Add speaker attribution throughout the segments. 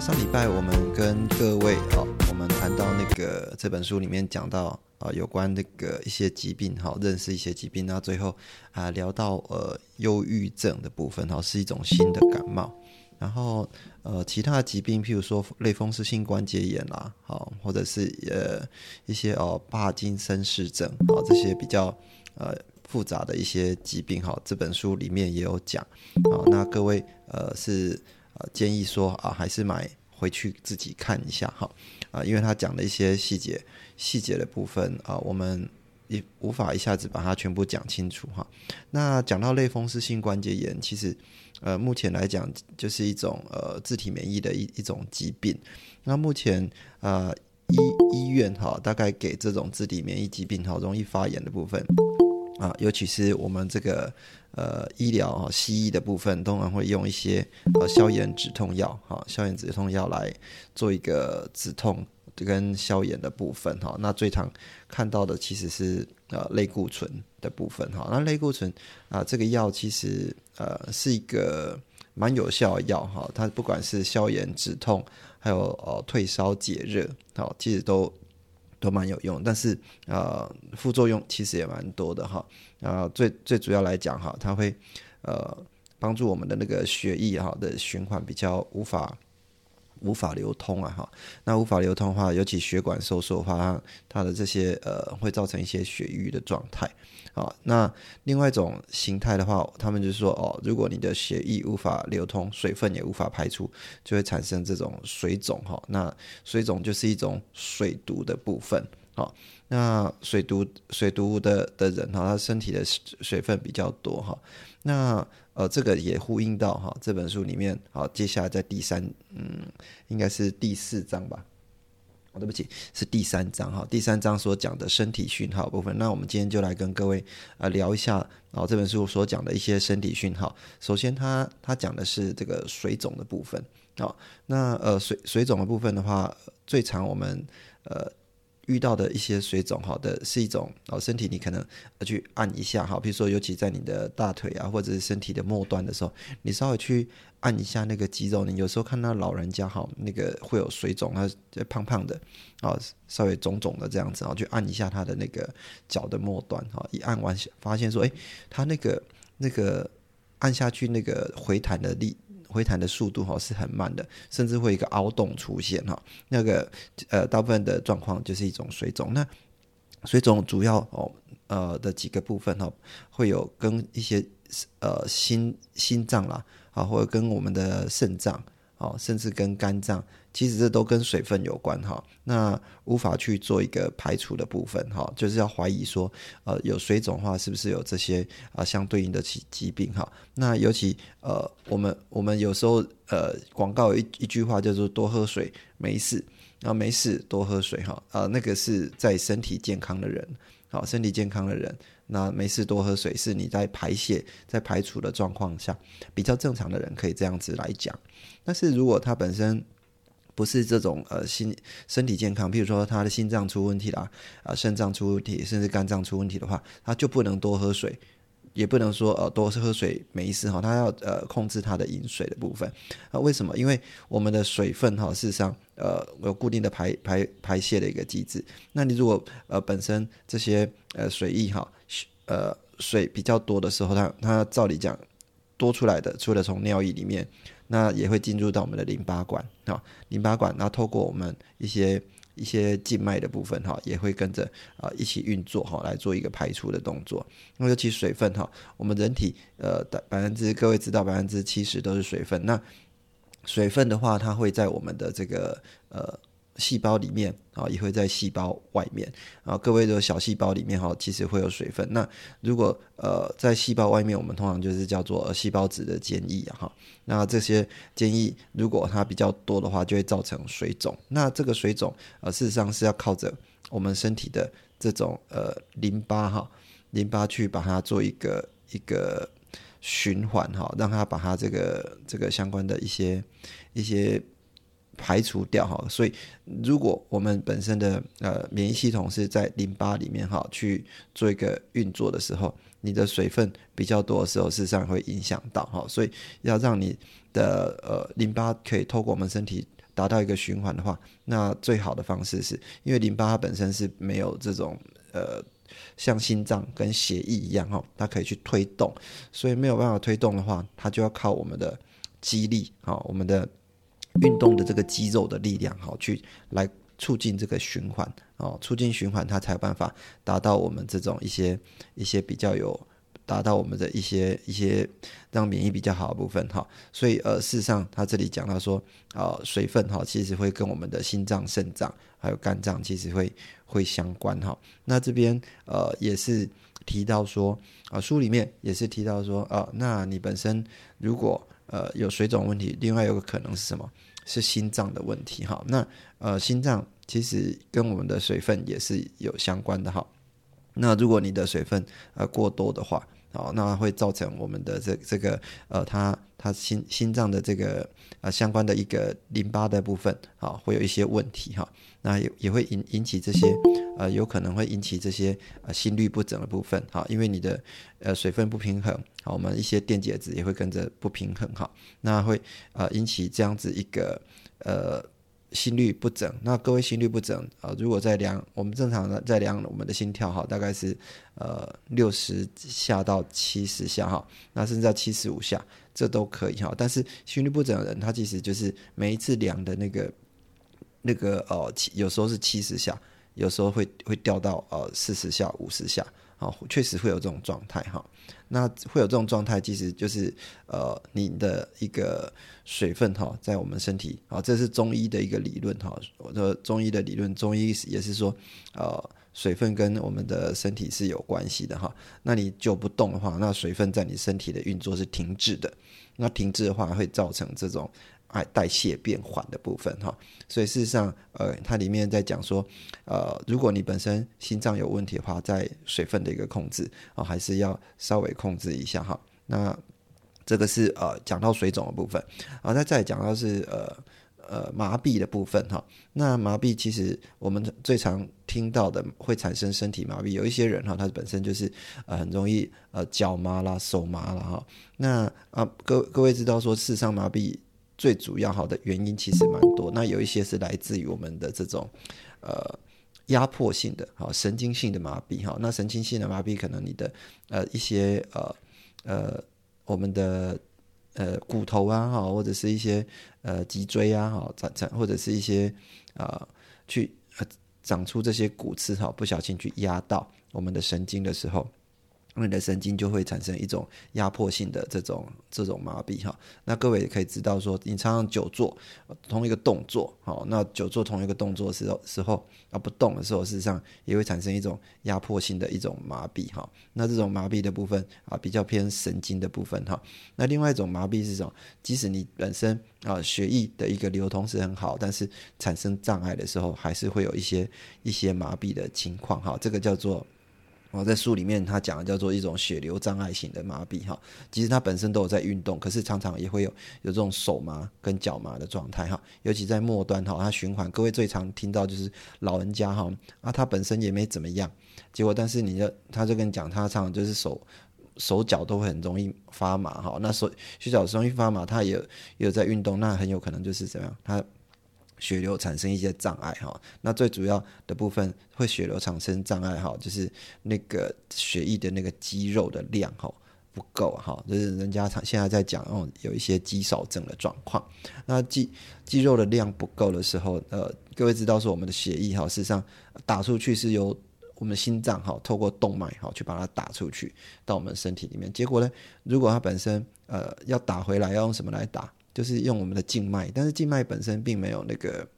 Speaker 1: 上礼拜我们跟各位哦，我们谈到那个这本书里面讲到啊，有关那个一些疾病哈，认识一些疾病，那最后啊聊到呃忧郁症的部分哈，是一种新的感冒。然后呃其他疾病，譬如说类风湿性关节炎啦，好，或者是呃一些哦帕金森氏症啊这些比较呃。复杂的一些疾病哈，这本书里面也有讲啊。那各位呃是呃建议说啊，还是买回去自己看一下哈啊，因为他讲的一些细节细节的部分啊，我们也无法一下子把它全部讲清楚哈。那讲到类风湿性关节炎，其实呃目前来讲就是一种呃自体免疫的一一种疾病。那目前呃医医院哈，大概给这种自体免疫疾病哈容易发炎的部分。啊，尤其是我们这个呃医疗啊，西医的部分，通常会用一些呃消炎止痛药，哈，消炎止痛药来做一个止痛跟消炎的部分，哈。那最常看到的其实是呃类固醇的部分，哈。那类固醇啊，这个药其实呃是一个蛮有效的药，哈。它不管是消炎止痛，还有呃退烧解热，好，其实都。都蛮有用，但是呃副作用其实也蛮多的哈。啊，最最主要来讲哈，它会呃帮助我们的那个血液哈的循环比较无法无法流通啊哈。那无法流通的话，尤其血管收缩的话，它的这些呃会造成一些血瘀的状态。啊，那另外一种形态的话，他们就说哦，如果你的血液无法流通，水分也无法排出，就会产生这种水肿哈。那水肿就是一种水毒的部分。好，那水毒水毒的的人哈，他身体的水分比较多哈。那呃，这个也呼应到哈这本书里面。好，接下来在第三嗯，应该是第四章吧。哦，对不起，是第三章哈。第三章所讲的身体讯号部分，那我们今天就来跟各位呃聊一下哦这本书所讲的一些身体讯号。首先，它它讲的是这个水肿的部分哦。那呃水水肿的部分的话，最常我们呃。遇到的一些水肿，好的是一种哦，身体你可能去按一下，哈，比如说尤其在你的大腿啊，或者是身体的末端的时候，你稍微去按一下那个肌肉，你有时候看到老人家哈，那个会有水肿，他胖胖的，啊，稍微肿肿的这样子，然后去按一下他的那个脚的末端，哈，一按完发现说，哎，他那个那个按下去那个回弹的力。回弹的速度哈是很慢的，甚至会一个凹洞出现哈。那个呃，大部分的状况就是一种水肿。那水肿主要哦呃的几个部分哈，会有跟一些呃心心脏啦啊，或者跟我们的肾脏。哦，甚至跟肝脏，其实这都跟水分有关哈。那无法去做一个排除的部分哈，就是要怀疑说，呃，有水肿的话，是不是有这些啊相对应的疾疾病哈？那尤其呃，我们我们有时候呃，广告一一句话叫做多喝水没事，啊没事多喝水哈，啊，那个是在身体健康的人。好，身体健康的人，那没事多喝水，是你在排泄、在排除的状况下比较正常的人可以这样子来讲。但是如果他本身不是这种呃心身体健康，譬如说他的心脏出问题啦，啊肾脏出问题，甚至肝脏出问题的话，他就不能多喝水。也不能说呃多喝水没事哈，他要呃控制他的饮水的部分啊？为什么？因为我们的水分哈，事实上呃有固定的排排排泄的一个机制。那你如果呃本身这些呃水液哈呃水比较多的时候，它它照理讲多出来的，除了从尿液里面，那也会进入到我们的淋巴管啊，淋巴管，然后透过我们一些。一些静脉的部分哈，也会跟着啊一起运作哈，来做一个排出的动作。那尤其水分哈，我们人体呃百分之各位知道百分之七十都是水分。那水分的话，它会在我们的这个呃细胞里面啊，也会在细胞外面啊。各位的小细胞里面哈，其实会有水分。那如果呃在细胞外面，我们通常就是叫做细胞质的坚液哈。那这些坚液如果它比较多的话，就会造成水肿。那这个水肿呃，事实上是要靠着我们身体的这种呃淋巴哈，淋巴去把它做一个一个循环哈，让它把它这个这个相关的一些一些。排除掉哈，所以如果我们本身的呃免疫系统是在淋巴里面哈去做一个运作的时候，你的水分比较多的时候，事实上会影响到哈，所以要让你的呃淋巴可以透过我们身体达到一个循环的话，那最好的方式是因为淋巴它本身是没有这种呃像心脏跟血液一样哈，它可以去推动，所以没有办法推动的话，它就要靠我们的肌力哈，我们的。运动的这个肌肉的力量，好去来促进这个循环哦，促进循环，它才有办法达到我们这种一些一些比较有达到我们的一些一些让免疫比较好的部分哈。所以呃，事实上他这里讲到说，啊，水分哈，其实会跟我们的心脏、肾脏还有肝脏其实会会相关哈。那这边呃也是提到说啊，书里面也是提到说啊，那你本身如果呃，有水肿问题，另外有个可能是什么？是心脏的问题哈。那呃，心脏其实跟我们的水分也是有相关的哈。那如果你的水分呃过多的话，哦，那会造成我们的这这个呃，它它心心脏的这个呃相关的一个淋巴的部分啊，会有一些问题哈。那也也会引引起这些呃，有可能会引起这些呃心率不整的部分哈，因为你的呃水分不平衡，好，我们一些电解质也会跟着不平衡哈，那会呃引起这样子一个呃。心率不整，那各位心率不整啊，如果在量我们正常的在量我们的心跳哈，大概是呃六十下到七十下哈，那甚至到七十五下，这都可以哈。但是心率不整的人，他其实就是每一次量的那个那个呃，有时候是七十下，有时候会会掉到呃四十下、五十下。好，确实会有这种状态哈。那会有这种状态，其实就是呃，你的一个水分哈，在我们身体啊，这是中医的一个理论哈。我的中医的理论，中医也是说，呃，水分跟我们的身体是有关系的哈。那你就不动的话，那水分在你身体的运作是停滞的。那停滞的话，会造成这种。哎，代谢变缓的部分哈，所以事实上，呃，它里面在讲说，呃，如果你本身心脏有问题的话，在水分的一个控制啊，还是要稍微控制一下哈。那这个是呃讲到水肿的部分啊，那再讲到是呃呃麻痹的部分哈。那麻痹其实我们最常听到的会产生身体麻痹，有一些人哈，他本身就是呃很容易呃脚麻啦、手麻啦哈。那啊，各各位知道说，视上麻痹。最主要好的原因其实蛮多，那有一些是来自于我们的这种呃压迫性的哈神经性的麻痹哈，那神经性的麻痹可能你的呃一些呃呃我们的呃骨头啊哈或者是一些呃脊椎啊哈长长或者是一些啊去长出这些骨刺哈不小心去压到我们的神经的时候。你的神经就会产生一种压迫性的这种这种麻痹哈，那各位也可以知道说，你常常久坐同一个动作，好，那久坐同一个动作时候时候啊不动的时候，事实上也会产生一种压迫性的一种麻痹哈。那这种麻痹的部分啊，比较偏神经的部分哈。那另外一种麻痹是什么？即使你本身啊血液的一个流通是很好，但是产生障碍的时候，还是会有一些一些麻痹的情况哈。这个叫做。哦，在书里面他讲的叫做一种血流障碍型的麻痹哈，其实他本身都有在运动，可是常常也会有有这种手麻跟脚麻的状态哈，尤其在末端哈，它循环，各位最常听到就是老人家哈，啊他本身也没怎么样，结果但是你就他就跟你讲，他常常就是手手脚都会很容易发麻哈，那手手脚容易发麻，他也也有在运动，那很有可能就是怎样他。血流产生一些障碍哈，那最主要的部分会血流产生障碍哈，就是那个血液的那个肌肉的量哈不够哈，就是人家现在在讲哦，有一些肌少症的状况。那肌肌肉的量不够的时候，呃，各位知道说我们的血液哈，事实上打出去是由我们心脏哈透过动脉哈去把它打出去到我们身体里面。结果呢，如果它本身呃要打回来，要用什么来打？就是用我们的静脉，但是静脉本身并没有那个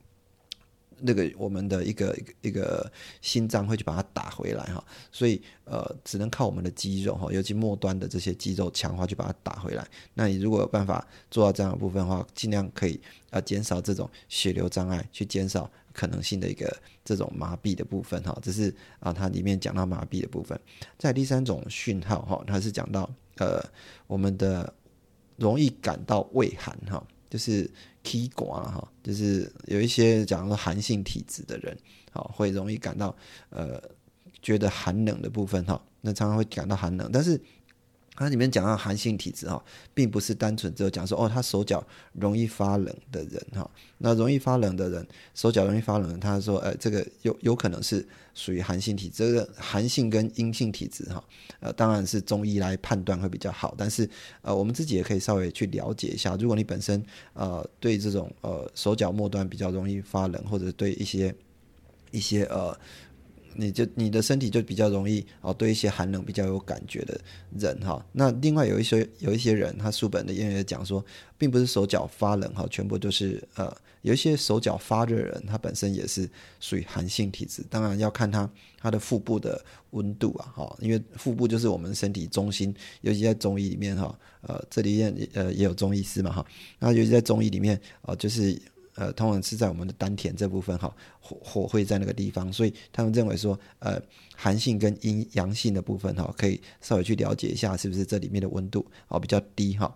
Speaker 1: 那个我们的一个一个心脏会去把它打回来哈，所以呃只能靠我们的肌肉哈，尤其末端的这些肌肉强化去把它打回来。那你如果有办法做到这样的部分的话，尽量可以啊减少这种血流障碍，去减少可能性的一个这种麻痹的部分哈。这是啊它里面讲到麻痹的部分。在第三种讯号哈，它是讲到呃我们的容易感到畏寒哈。就是 key 寡哈，就是有一些讲说寒性体质的人，好会容易感到呃觉得寒冷的部分哈，那常常会感到寒冷，但是。它里面讲到寒性体质哈，并不是单纯只有讲说哦，他手脚容易发冷的人哈。那容易发冷的人，手脚容易发冷，他说，呃，这个有有可能是属于寒性体质。这个寒性跟阴性体质哈，呃，当然是中医来判断会比较好。但是，呃，我们自己也可以稍微去了解一下。如果你本身呃对这种呃手脚末端比较容易发冷，或者对一些一些呃。你就你的身体就比较容易哦，对一些寒冷比较有感觉的人哈。那另外有一些有一些人，他书本的谚语讲说，并不是手脚发冷哈，全部都是呃，有一些手脚发热人，他本身也是属于寒性体质。当然要看他他的腹部的温度啊哈，因为腹部就是我们身体中心，尤其在中医里面哈，呃，这里也呃也有中医师嘛哈，那尤其在中医里面啊，就是。呃，通常是在我们的丹田这部分哈，火火会在那个地方，所以他们认为说，呃，寒性跟阴阳性的部分哈，可以稍微去了解一下，是不是这里面的温度哦比较低哈。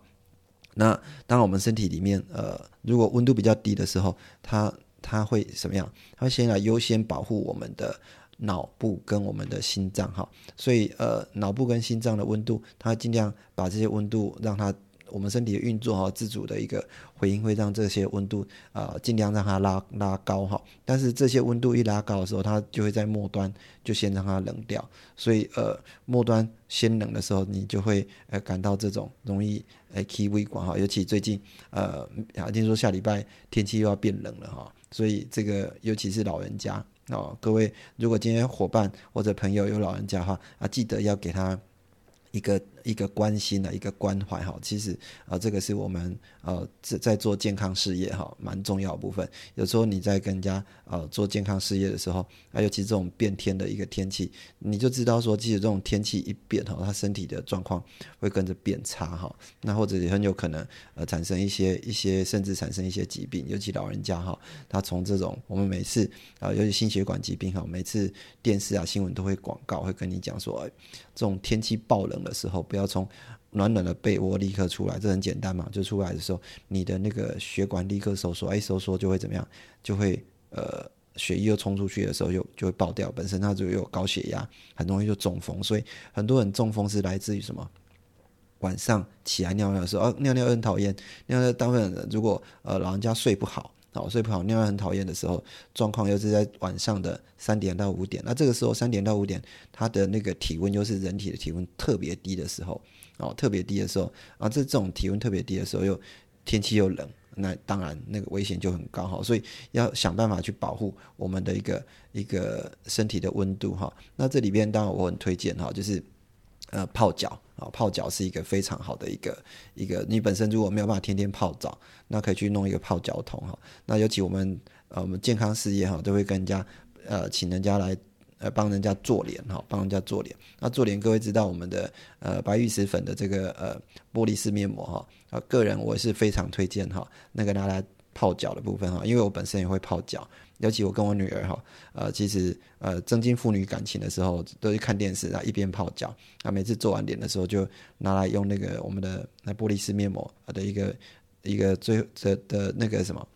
Speaker 1: 那当，我们身体里面呃，如果温度比较低的时候，它它会什么样？它先来优先保护我们的脑部跟我们的心脏哈。所以呃，脑部跟心脏的温度，它尽量把这些温度让它。我们身体的运作哈，自主的一个回应会让这些温度啊尽量让它拉拉高哈。但是这些温度一拉高的时候，它就会在末端就先让它冷掉。所以呃末端先冷的时候，你就会呃感到这种容易呃气微管哈。尤其最近呃听说下礼拜天气又要变冷了哈，所以这个尤其是老人家哦，各位如果今天伙伴或者朋友有老人家的话啊，记得要给他一个。一个关心的一个关怀哈，其实啊，这个是我们呃在在做健康事业哈，蛮重要部分。有时候你在跟人家呃做健康事业的时候，还有其这种变天的一个天气，你就知道说，即使这种天气一变哈，他身体的状况会跟着变差哈。那或者也很有可能呃产生一些一些甚至产生一些疾病，尤其老人家哈，他从这种我们每次啊，尤其心血管疾病哈，每次电视啊新闻都会广告会跟你讲说，这种天气爆冷的时候。要从暖暖的被窝立刻出来，这很简单嘛。就出来的时候，你的那个血管立刻收缩，哎，收缩就会怎么样？就会呃，血液又冲出去的时候，就就会爆掉。本身它就有高血压，很容易就中风。所以很多人中风是来自于什么？晚上起来尿尿的时候，哦，尿尿很讨厌。尿尿当然如果呃老人家睡不好。哦，睡不好，尿尿很讨厌的时候，状况又是在晚上的三点到五点。那这个时候三点到五点，它的那个体温又是人体的体温特别低的时候，哦，特别低的时候，啊，这这种体温特别低的时候，又天气又冷，那当然那个危险就很高哈。所以要想办法去保护我们的一个一个身体的温度哈。那这里边当然我很推荐哈，就是呃泡脚。啊，泡脚是一个非常好的一个一个，你本身如果没有办法天天泡澡，那可以去弄一个泡脚桶哈。那尤其我们呃我们健康事业哈，都会跟人家呃请人家来呃帮人家做脸哈，帮人家做脸。那做脸各位知道我们的呃白玉石粉的这个呃玻璃式面膜哈，啊个人我是非常推荐哈，那个拿来泡脚的部分哈，因为我本身也会泡脚。尤其我跟我女儿哈，呃，其实呃，增进父女感情的时候，都是看电视啊，一边泡脚。那每次做完脸的时候，就拿来用那个我们的那玻璃式面膜的一个一个最的的那个什么，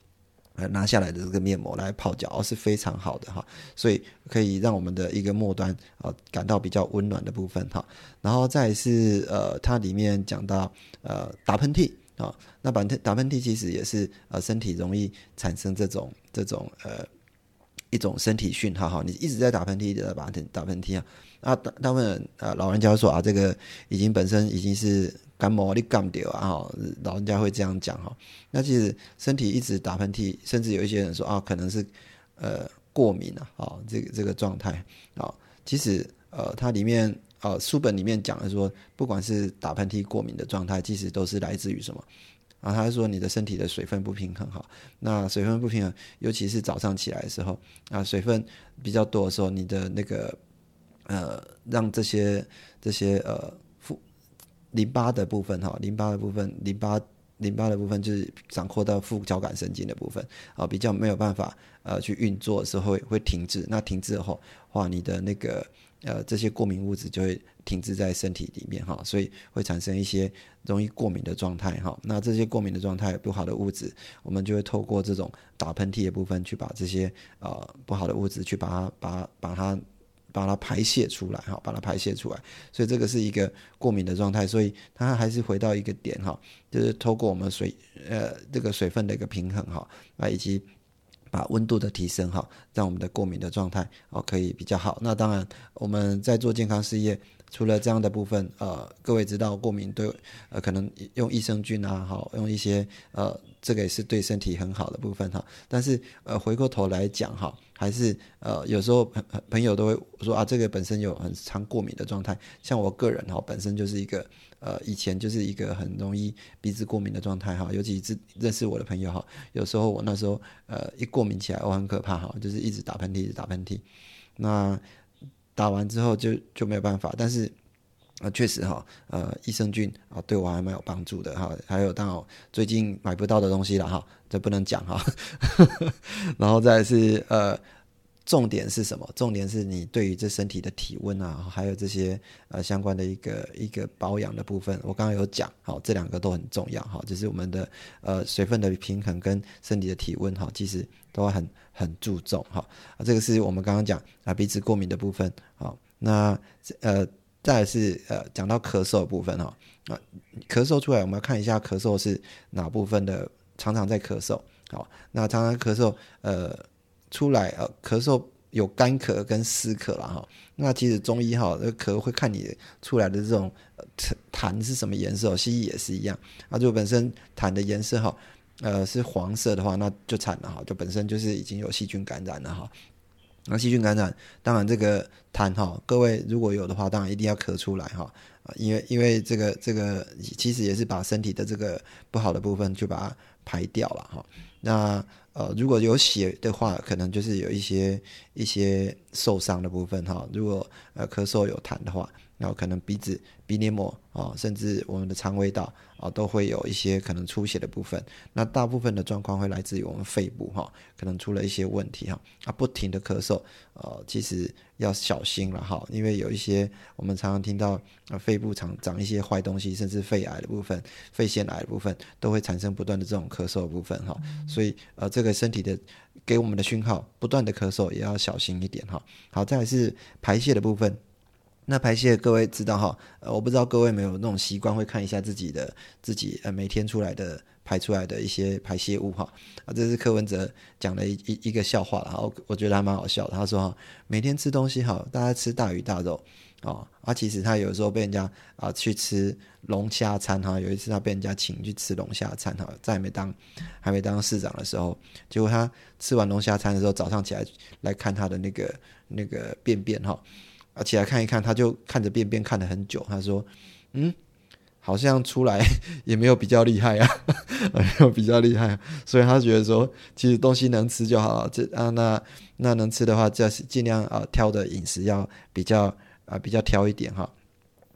Speaker 1: 呃，拿下来的这个面膜来泡脚，是非常好的哈。所以可以让我们的一个末端啊感到比较温暖的部分哈。然后再是呃，它里面讲到呃打喷嚏。啊，那打喷打喷嚏其实也是呃身体容易产生这种这种呃一种身体讯号哈，你一直在打喷嚏，一直在打喷打喷嚏啊，啊大大部分呃老人家说啊这个已经本身已经是感冒你干掉啊，老人家会这样讲哈，那其实身体一直打喷嚏，甚至有一些人说啊可能是呃过敏啊，啊这个这个状态啊，其实呃它里面。呃，书本里面讲的说，不管是打喷嚏、过敏的状态，其实都是来自于什么？啊，他说你的身体的水分不平衡哈，那水分不平衡，尤其是早上起来的时候啊，水分比较多的时候，你的那个呃，让这些这些呃，副淋巴的部分哈，淋巴的部分，淋巴淋巴的部分就是掌控到副交感神经的部分啊，比较没有办法呃去运作的时候会会停滞，那停滞后话，你的那个。呃，这些过敏物质就会停滞在身体里面哈，所以会产生一些容易过敏的状态哈。那这些过敏的状态不好的物质，我们就会透过这种打喷嚏的部分去把这些呃不好的物质去把它把把它把它排泄出来哈，把它排泄出来。所以这个是一个过敏的状态，所以它还是回到一个点哈，就是透过我们水呃这个水分的一个平衡哈啊以及。把温度的提升哈，让我们的过敏的状态哦可以比较好。那当然，我们在做健康事业，除了这样的部分，呃，各位知道过敏对呃可能用益生菌啊，好用一些呃这个也是对身体很好的部分哈。但是呃回过头来讲哈，还是呃有时候朋朋友都会说啊，这个本身有很常过敏的状态。像我个人哈，本身就是一个。呃，以前就是一个很容易鼻子过敏的状态哈，尤其是认识我的朋友哈，有时候我那时候呃一过敏起来，我很可怕哈，就是一直打喷嚏，一直打喷嚏。那打完之后就就没有办法，但是啊，确实哈，呃，益生菌啊对我还蛮有帮助的哈。还有当最近买不到的东西了哈，这不能讲哈。然后再是呃。重点是什么？重点是你对于这身体的体温啊，还有这些呃相关的一个一个保养的部分，我刚刚有讲，好，这两个都很重要，哈，就是我们的呃水分的平衡跟身体的体温，哈，其实都很很注重，哈，啊，这个是我们刚刚讲啊鼻子过敏的部分，好，那呃再是呃讲到咳嗽的部分，哈，啊咳嗽出来，我们要看一下咳嗽是哪部分的，常常在咳嗽，好，那常常咳嗽，呃。出来呃，咳嗽有干咳跟湿咳了哈。那其实中医哈，那咳会看你出来的这种痰是什么颜色，西医也是一样。啊，就本身痰的颜色哈，呃是黄色的话，那就惨了哈，就本身就是已经有细菌感染了哈。那细菌感染，当然这个痰哈，各位如果有的话，当然一定要咳出来哈。因为因为这个这个其实也是把身体的这个不好的部分就把它排掉了哈。那呃，如果有血的话，可能就是有一些一些受伤的部分哈。如果呃咳嗽有痰的话，然后可能鼻子、鼻黏膜啊，甚至我们的肠胃道啊，都会有一些可能出血的部分。那大部分的状况会来自于我们肺部哈，可能出了一些问题哈。啊，不停的咳嗽，呃，其实要小心了哈，因为有一些我们常常听到啊，肺部长长一些坏东西，甚至肺癌的部分、肺腺癌的部分，都会产生不断的这种咳嗽的部分哈。所以呃，这个身体的给我们的讯号，不断的咳嗽也要小心一点哈。好，再来是排泄的部分。那排泄，各位知道哈？呃，我不知道各位没有那种习惯，会看一下自己的自己呃每天出来的排出来的一些排泄物哈。啊，这是柯文哲讲的一一一个笑话了，我我觉得还蛮好笑。他说哈，每天吃东西哈，大家吃大鱼大肉啊，啊，其实他有时候被人家啊去吃龙虾餐哈。有一次他被人家请去吃龙虾餐哈，在没当还没当市长的时候，结果他吃完龙虾餐的时候，早上起来来看他的那个那个便便哈。起来看一看，他就看着便便看了很久。他说：“嗯，好像出来 也没有比较厉害啊，没有比较厉害。”所以他觉得说，其实东西能吃就好了。这啊，那那能吃的话，就是尽量啊挑的饮食要比较啊比较挑一点哈。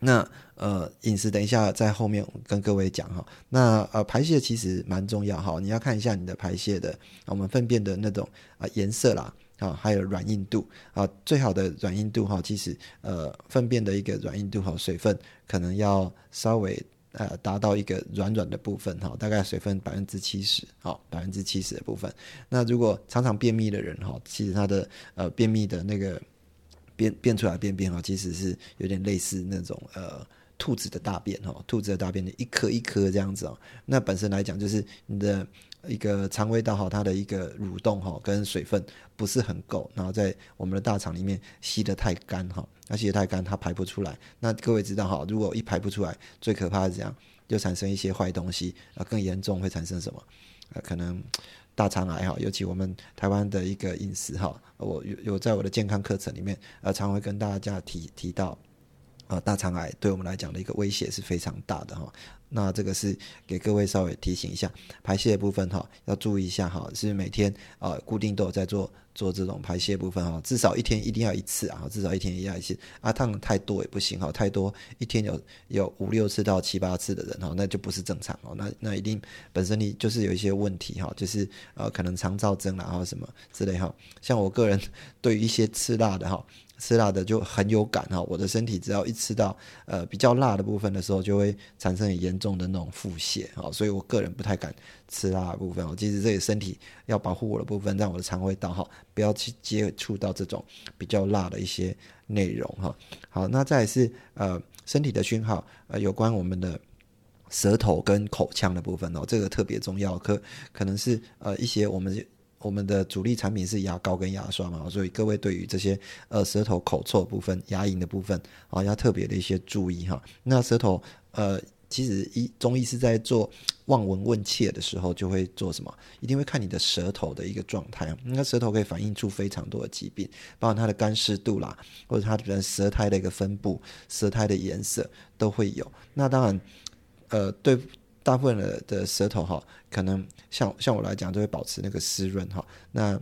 Speaker 1: 那呃饮食等一下在后面跟各位讲哈。那呃排泄其实蛮重要哈，你要看一下你的排泄的我们粪便的那种啊颜色啦。啊，还有软硬度啊，最好的软硬度哈，其实呃，粪便的一个软硬度哈，水分可能要稍微呃达到一个软软的部分哈，大概水分百分之七十，好，百分之七十的部分。那如果常常便秘的人哈，其实他的呃便秘的那个便便出来便便哈，其实是有点类似那种呃兔子的大便哈，兔子的大便的一颗一颗这样子哦。那本身来讲就是你的。一个肠胃道哈，它的一个蠕动哈，跟水分不是很够，然后在我们的大肠里面吸得太干哈，那吸得太干，它排不出来。那各位知道哈，如果一排不出来，最可怕是这样，就产生一些坏东西啊，更严重会产生什么？呃，可能大肠癌哈，尤其我们台湾的一个饮食哈，我有有在我的健康课程里面，呃，常会跟大家提提到。呃大肠癌对我们来讲的一个威胁是非常大的哈。那这个是给各位稍微提醒一下，排泄的部分哈，要注意一下哈，是每天呃固定都有在做做这种排泄部分哈，至少一天一定要一次啊，至少一天一定要一次，啊，烫太多也不行哈，太多一天有有五六次到七八次的人哈，那就不是正常哦，那那一定本身你就是有一些问题哈，就是呃可能肠燥症啦或什么之类哈，像我个人 对于一些吃辣的哈。吃辣的就很有感哈，我的身体只要一吃到呃比较辣的部分的时候，就会产生很严重的那种腹泻啊，所以我个人不太敢吃辣的部分哦。其实这个身体要保护我的部分，让我的肠胃道哈不要去接触到这种比较辣的一些内容哈。好，那再是呃身体的讯号呃有关我们的舌头跟口腔的部分哦，这个特别重要，可可能是呃一些我们。我们的主力产品是牙膏跟牙刷嘛，所以各位对于这些呃舌头口臭部分、牙龈的部分啊，要特别的一些注意哈。那舌头呃，其实一中医是在做望闻问切的时候，就会做什么？一定会看你的舌头的一个状态。那舌头可以反映出非常多的疾病，包括它的干湿度啦，或者它的舌苔的一个分布、舌苔的颜色都会有。那当然，呃，对。大部分的的舌头哈，可能像像我来讲，都会保持那个湿润哈。那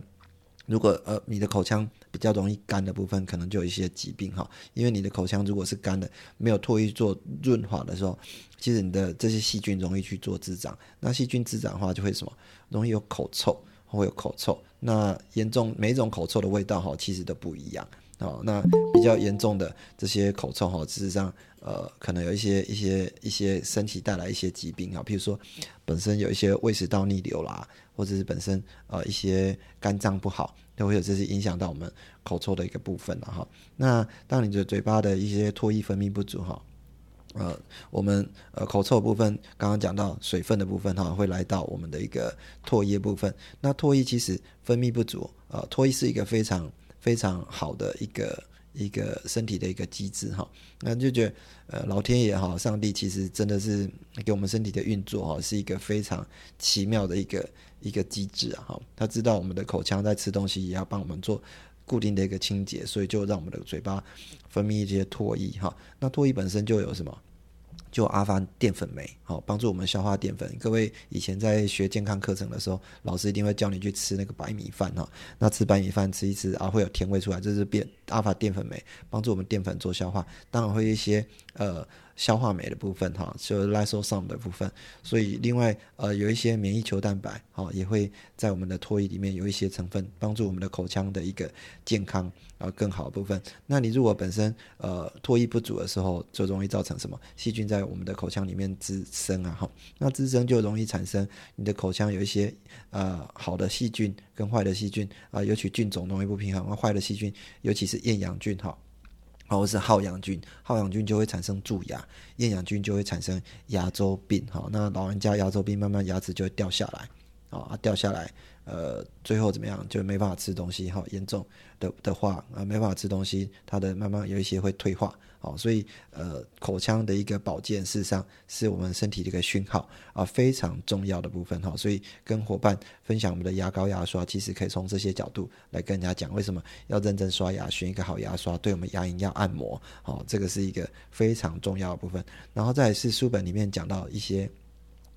Speaker 1: 如果呃你的口腔比较容易干的部分，可能就有一些疾病哈。因为你的口腔如果是干的，没有唾液做润滑的时候，其实你的这些细菌容易去做滋长。那细菌滋长的话，就会什么？容易有口臭，会有口臭。那严重每一种口臭的味道哈，其实都不一样。哦，那比较严重的这些口臭哈，事实上，呃，可能有一些一些一些身体带来一些疾病啊，譬如说，本身有一些胃食道逆流啦，或者是本身呃一些肝脏不好，都会有这些影响到我们口臭的一个部分了哈。那当你的嘴巴的一些唾液分泌不足哈，呃，我们呃口臭部分刚刚讲到水分的部分哈，会来到我们的一个唾液部分。那唾液其实分泌不足，呃，唾液是一个非常。非常好的一个一个身体的一个机制哈，那就觉得呃老天爷哈，上帝其实真的是给我们身体的运作哈，是一个非常奇妙的一个一个机制啊哈，他知道我们的口腔在吃东西也要帮我们做固定的一个清洁，所以就让我们的嘴巴分泌一些唾液哈，那唾液本身就有什么？就阿法淀粉酶，好帮助我们消化淀粉。各位以前在学健康课程的时候，老师一定会教你去吃那个白米饭哈。那吃白米饭吃一吃啊，会有甜味出来，这是变阿法淀粉酶，帮助我们淀粉做消化。当然会一些呃。消化酶的部分哈，就 lysosome 的部分，所以另外呃有一些免疫球蛋白哈，也会在我们的唾液里面有一些成分，帮助我们的口腔的一个健康啊更好的部分。那你如果本身呃唾液不足的时候，就容易造成什么细菌在我们的口腔里面滋生啊哈，那滋生就容易产生你的口腔有一些呃好的细菌跟坏的细菌啊，尤其菌种容易不平衡，坏的细菌尤其是厌氧菌哈。然后是好氧菌，好氧菌就会产生蛀牙，厌氧菌就会产生牙周病。好，那老人家牙周病，慢慢牙齿就会掉下来，啊，掉下来，呃，最后怎么样，就没办法吃东西。哈，严重的的话，啊，没办法吃东西，它的慢慢有一些会退化。好，所以呃，口腔的一个保健，事实上是我们身体的一个讯号啊，非常重要的部分哈。所以跟伙伴分享我们的牙膏、牙刷，其实可以从这些角度来跟人家讲，为什么要认真刷牙，选一个好牙刷，对我们牙龈要按摩，好，这个是一个非常重要的部分。然后再是书本里面讲到一些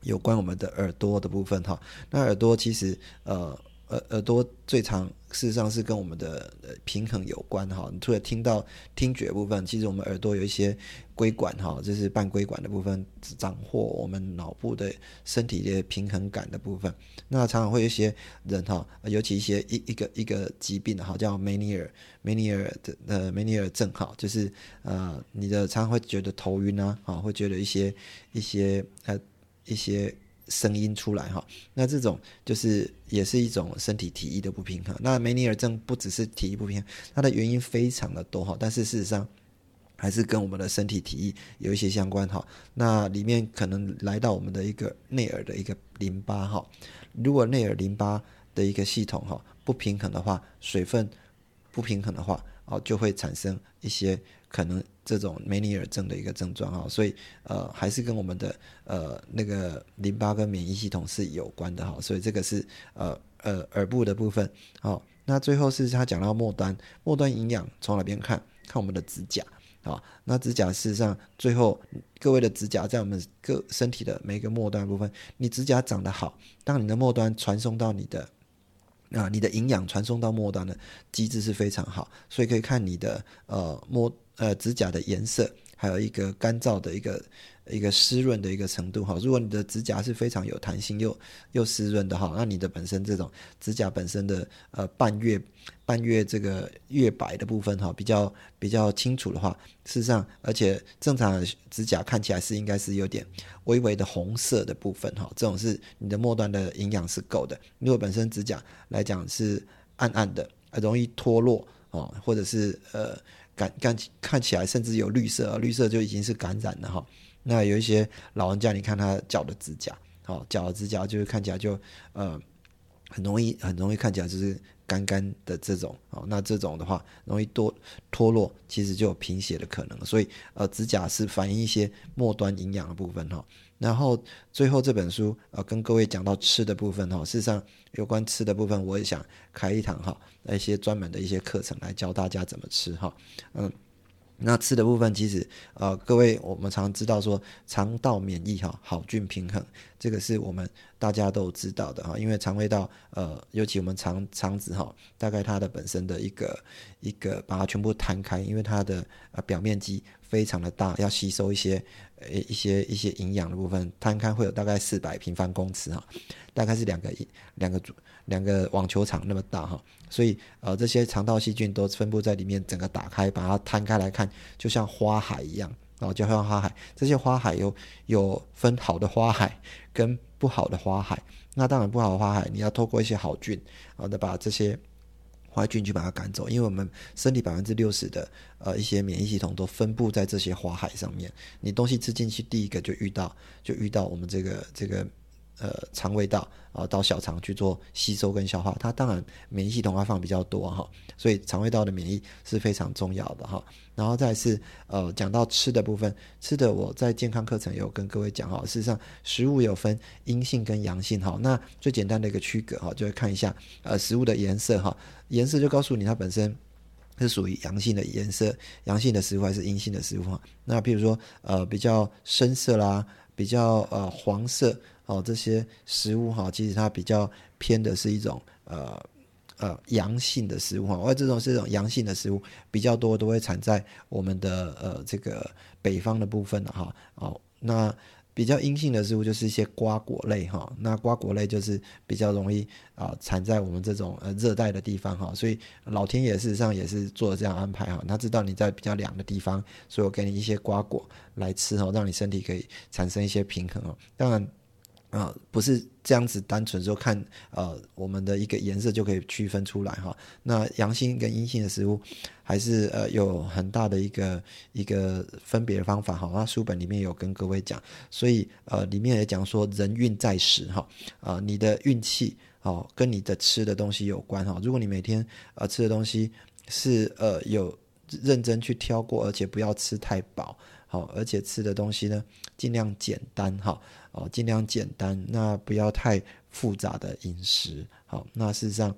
Speaker 1: 有关我们的耳朵的部分哈。那耳朵其实呃。耳耳朵最长，事实上是跟我们的平衡有关哈。你除了听到听觉部分，其实我们耳朵有一些归管哈，这是半归管的部分，掌握我们脑部的身体的平衡感的部分。那常常会有一些人哈，尤其一些一一个一个疾病哈，叫梅尼尔梅尼尔的呃梅尼尔症哈，就是呃你的常常会觉得头晕啊，啊会觉得一些一些呃一些。声音出来哈，那这种就是也是一种身体体液的不平衡。那梅尼尔症不只是体液不平衡，它的原因非常的多哈，但是事实上还是跟我们的身体体液有一些相关哈。那里面可能来到我们的一个内耳的一个淋巴哈，如果内耳淋巴的一个系统哈不平衡的话，水分不平衡的话，哦就会产生一些。可能这种梅尼尔症的一个症状哈，所以呃还是跟我们的呃那个淋巴跟免疫系统是有关的哈，所以这个是呃呃耳部的部分好，那最后是他讲到末端，末端营养从哪边看？看我们的指甲好，那指甲事实上最后各位的指甲在我们各身体的每一个末端部分，你指甲长得好，当你的末端传送到你的啊，你的营养传送到末端的机制是非常好，所以可以看你的呃末呃指甲的颜色，还有一个干燥的一个。一个湿润的一个程度哈，如果你的指甲是非常有弹性又又湿润的哈，那你的本身这种指甲本身的呃半月半月这个月白的部分哈，比较比较清楚的话，事实上而且正常的指甲看起来是应该是有点微微的红色的部分哈，这种是你的末端的营养是够的。如果本身指甲来讲是暗暗的，容易脱落哦，或者是呃感感看起来甚至有绿色，绿色就已经是感染了哈。那有一些老人家，你看他脚的指甲，好，脚的指甲就是看起来就呃很容易，很容易看起来就是干干的这种，哦，那这种的话容易多脱落，其实就有贫血的可能。所以呃，指甲是反映一些末端营养的部分哈。然后最后这本书呃跟各位讲到吃的部分哈，事实上有关吃的部分，我也想开一堂哈，那一些专门的一些课程来教大家怎么吃哈，嗯。那吃的部分，其实呃，各位我们常知道说肠道免疫哈，好菌平衡，这个是我们大家都知道的哈。因为肠胃道呃，尤其我们肠肠子哈，大概它的本身的一个一个把它全部摊开，因为它的呃表面积非常的大，要吸收一些呃一些一些营养的部分，摊开会有大概四百平方公尺啊，大概是两个两个两个网球场那么大哈。所以，呃，这些肠道细菌都分布在里面，整个打开，把它摊开来看，就像花海一样，哦，就像花海。这些花海有有分好的花海跟不好的花海。那当然，不好的花海，你要透过一些好菌，然啊，的把这些坏菌去把它赶走。因为我们身体百分之六十的呃一些免疫系统都分布在这些花海上面。你东西吃进去，第一个就遇到，就遇到我们这个这个。呃，肠胃道啊，到小肠去做吸收跟消化，它当然免疫系统会放比较多哈，所以肠胃道的免疫是非常重要的哈。然后再是呃，讲到吃的部分，吃的我在健康课程有跟各位讲哈，事实上食物有分阴性跟阳性哈。那最简单的一个区隔哈，就会看一下呃食物的颜色哈，颜色就告诉你它本身是属于阳性的颜色，阳性的食物还是阴性的食物哈。那比如说呃比较深色啦，比较呃黄色。哦，这些食物哈，其实它比较偏的是一种呃呃阳性的食物哈，而这种是一种阳性的食物比较多，都会产在我们的呃这个北方的部分的哈。哦，那比较阴性的食物就是一些瓜果类哈，那瓜果类就是比较容易啊产在我们这种呃热带的地方哈，所以老天爷事实上也是做了这样安排哈，他知道你在比较凉的地方，所以我给你一些瓜果来吃哈，让你身体可以产生一些平衡哦，当然。啊，不是这样子单纯说看，呃，我们的一个颜色就可以区分出来哈。那阳性跟阴性的食物，还是呃有很大的一个一个分别的方法哈。那书本里面有跟各位讲，所以呃里面也讲说人运在时哈，啊你的运气哦跟你的吃的东西有关哈。如果你每天呃吃的东西是呃有认真去挑过，而且不要吃太饱。好，而且吃的东西呢，尽量简单哈，哦尽量简单，那不要太复杂的饮食。好，那事实上，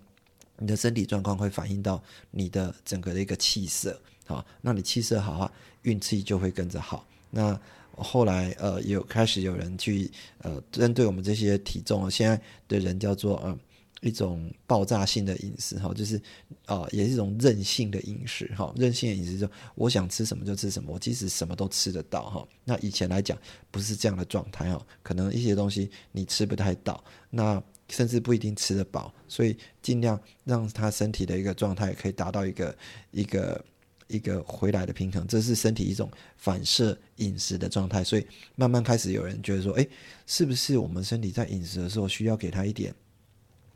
Speaker 1: 你的身体状况会反映到你的整个的一个气色。好，那你气色好啊，运气就会跟着好。那后来呃，有开始有人去呃，针对我们这些体重，现在的人叫做呃。一种爆炸性的饮食哈，就是啊，也是一种任性的饮食哈。任性的饮食就我想吃什么就吃什么，我即使什么都吃得到哈。那以前来讲不是这样的状态哈，可能一些东西你吃不太到，那甚至不一定吃得饱，所以尽量让他身体的一个状态可以达到一个一个一个回来的平衡，这是身体一种反射饮食的状态。所以慢慢开始有人觉得说，哎，是不是我们身体在饮食的时候需要给他一点？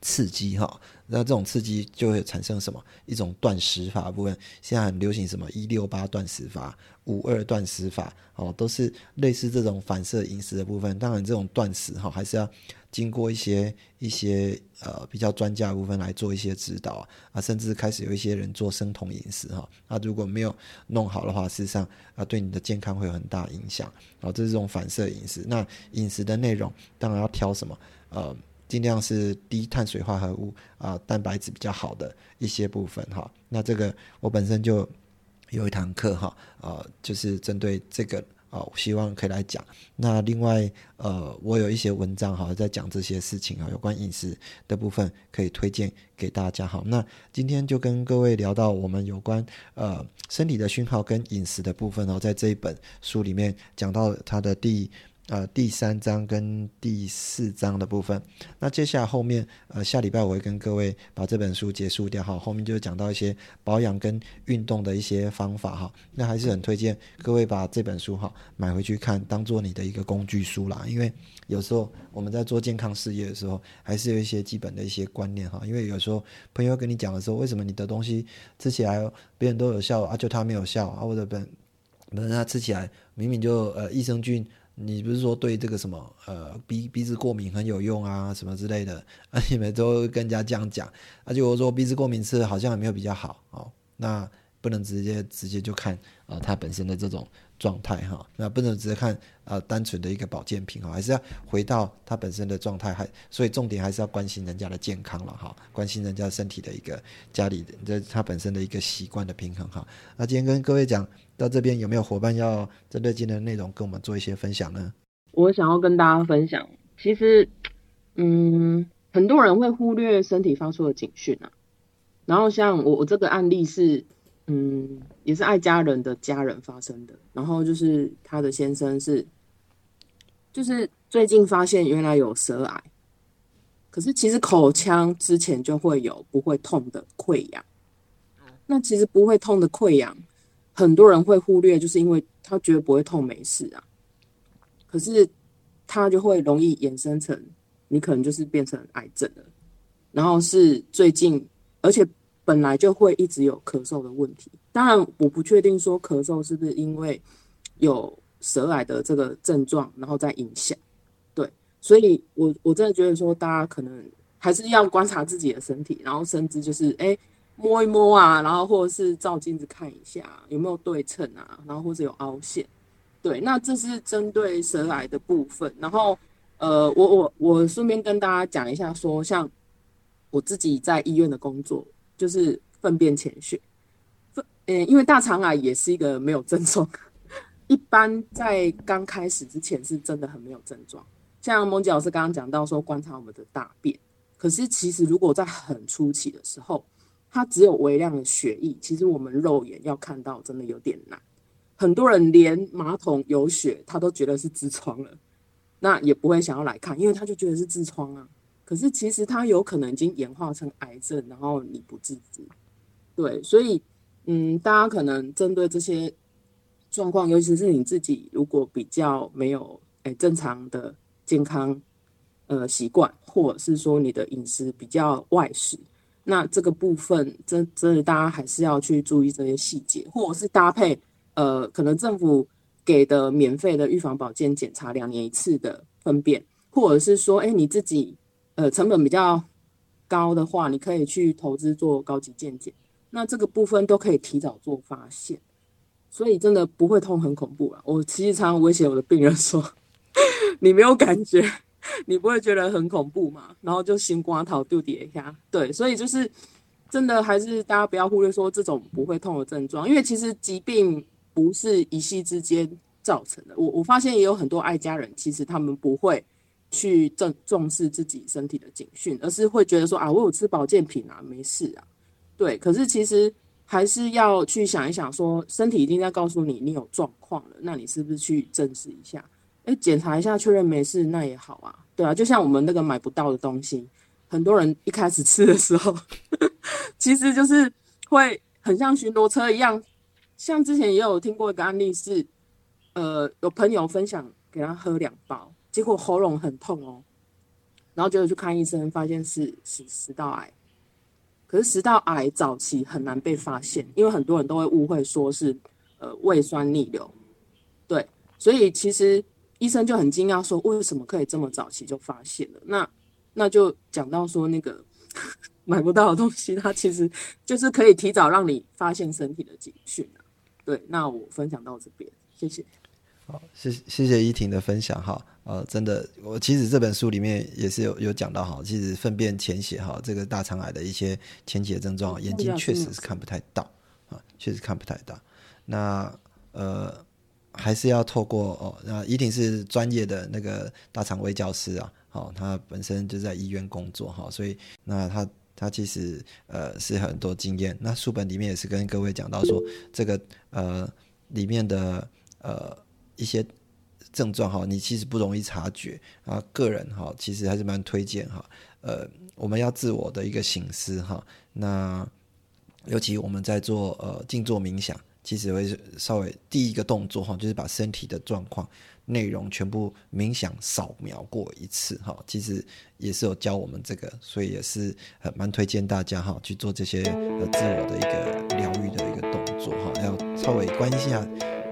Speaker 1: 刺激哈，那这种刺激就会产生什么？一种断食法部分，现在很流行什么一六八断食法、五二断食法，哦，都是类似这种反射饮食的部分。当然，这种断食哈，还是要经过一些一些呃比较专家部分来做一些指导啊，甚至开始有一些人做生酮饮食哈。那如果没有弄好的话，事实上啊，对你的健康会有很大影响。哦，这是这种反射饮食。那饮食的内容当然要挑什么？呃。尽量是低碳水化合物啊，蛋白质比较好的一些部分哈。那这个我本身就有一堂课哈，呃，就是针对这个啊，希望可以来讲。那另外呃，我有一些文章哈，在讲这些事情啊，有关饮食的部分可以推荐给大家哈。那今天就跟各位聊到我们有关呃身体的讯号跟饮食的部分哦，在这一本书里面讲到它的第。呃，第三章跟第四章的部分，那接下来后面，呃，下礼拜我会跟各位把这本书结束掉哈。后面就讲到一些保养跟运动的一些方法哈。那还是很推荐各位把这本书哈买回去看，当做你的一个工具书啦。因为有时候我们在做健康事业的时候，还是有一些基本的一些观念哈。因为有时候朋友跟你讲的时候，为什么你的东西吃起来别人都有效啊，就他没有效啊？或者本本身他吃起来明明就呃益生菌。你不是说对这个什么呃鼻鼻子过敏很有用啊什么之类的啊？你们都跟人家这样讲，而且我说鼻子过敏是好像也没有比较好哦。那不能直接直接就看啊它本身的这种状态哈。那不能直接看啊单纯的一个保健品哈，还是要回到它本身的状态。还所以重点还是要关心人家的健康了哈，关心人家身体的一个家里的这它本身的一个习惯的平衡哈。那今天跟各位讲。到这边有没有伙伴要针对今天的内容跟我们做一些分享呢？
Speaker 2: 我想要跟大家分享，其实，嗯，很多人会忽略身体发出的警讯啊。然后像我，我这个案例是，嗯，也是爱家人的家人发生的。然后就是他的先生是，就是最近发现原来有舌癌，可是其实口腔之前就会有不会痛的溃疡。那其实不会痛的溃疡。很多人会忽略，就是因为他觉得不会痛没事啊，可是他就会容易衍生成你可能就是变成癌症了，然后是最近，而且本来就会一直有咳嗽的问题。当然，我不确定说咳嗽是不是因为有舌癌的这个症状，然后再影响。对，所以我我真的觉得说，大家可能还是要观察自己的身体，然后甚至就是哎。摸一摸啊，然后或者是照镜子看一下有没有对称啊，然后或者有凹陷，对，那这是针对舌癌的部分。然后，呃，我我我顺便跟大家讲一下，说像我自己在医院的工作，就是粪便潜血，粪，嗯，因为大肠癌也是一个没有症状，一般在刚开始之前是真的很没有症状。像蒙吉老师刚刚讲到说观察我们的大便，可是其实如果在很初期的时候，它只有微量的血液，其实我们肉眼要看到真的有点难。很多人连马桶有血，他都觉得是痔疮了，那也不会想要来看，因为他就觉得是痔疮啊。可是其实它有可能已经演化成癌症，然后你不自知。对，所以嗯，大家可能针对这些状况，尤其是你自己如果比较没有诶正常的健康呃习惯，或者是说你的饮食比较外食。那这个部分，真真的大家还是要去注意这些细节，或者是搭配，呃，可能政府给的免费的预防保健检查两年一次的粪便，或者是说，哎，你自己，呃，成本比较高的话，你可以去投资做高级健检，那这个部分都可以提早做发现，所以真的不会痛很恐怖啊！我其实常常威胁我的病人说，你没有感觉。你不会觉得很恐怖嘛？然后就心瓜头丢底下，对，所以就是真的还是大家不要忽略说这种不会痛的症状，因为其实疾病不是一夕之间造成的。我我发现也有很多爱家人，其实他们不会去重重视自己身体的警讯，而是会觉得说啊，我有吃保健品啊，没事啊。对，可是其实还是要去想一想，说身体已经在告诉你你有状况了，那你是不是去正视一下？哎，检查一下确认没事，那也好啊，对啊，就像我们那个买不到的东西，很多人一开始吃的时候，其实就是会很像巡逻车一样。像之前也有听过一个案例是，呃，有朋友分享给他喝两包，结果喉咙很痛哦，然后结果去看医生，发现是食食道癌。可是食道癌早期很难被发现，因为很多人都会误会说是呃胃酸逆流，对，所以其实。医生就很惊讶，说：“为什么可以这么早期就发现了？”那那就讲到说，那个 买不到的东西，它其实就是可以提早让你发现身体的警讯对，那我分享到这边，谢谢。
Speaker 1: 好，谢谢谢依婷的分享哈。呃，真的，我其实这本书里面也是有有讲到哈，其实粪便潜血哈，这个大肠癌的一些前期的症状，眼睛确实是看不太到啊，确实看不太到。那呃还是要透过哦，那依婷是专业的那个大肠胃教师啊，好，他本身就在医院工作哈，所以那他他其实呃是很多经验。那书本里面也是跟各位讲到说，这个呃里面的呃一些症状哈，你其实不容易察觉啊。个人哈，其实还是蛮推荐哈，呃，我们要自我的一个醒思哈。那尤其我们在做呃静坐冥想。其实会稍微第一个动作哈，就是把身体的状况内容全部冥想扫描过一次哈。其实也是有教我们这个，所以也是呃蛮推荐大家哈去做这些呃自我的一个疗愈的一个动作哈，要稍微关心一下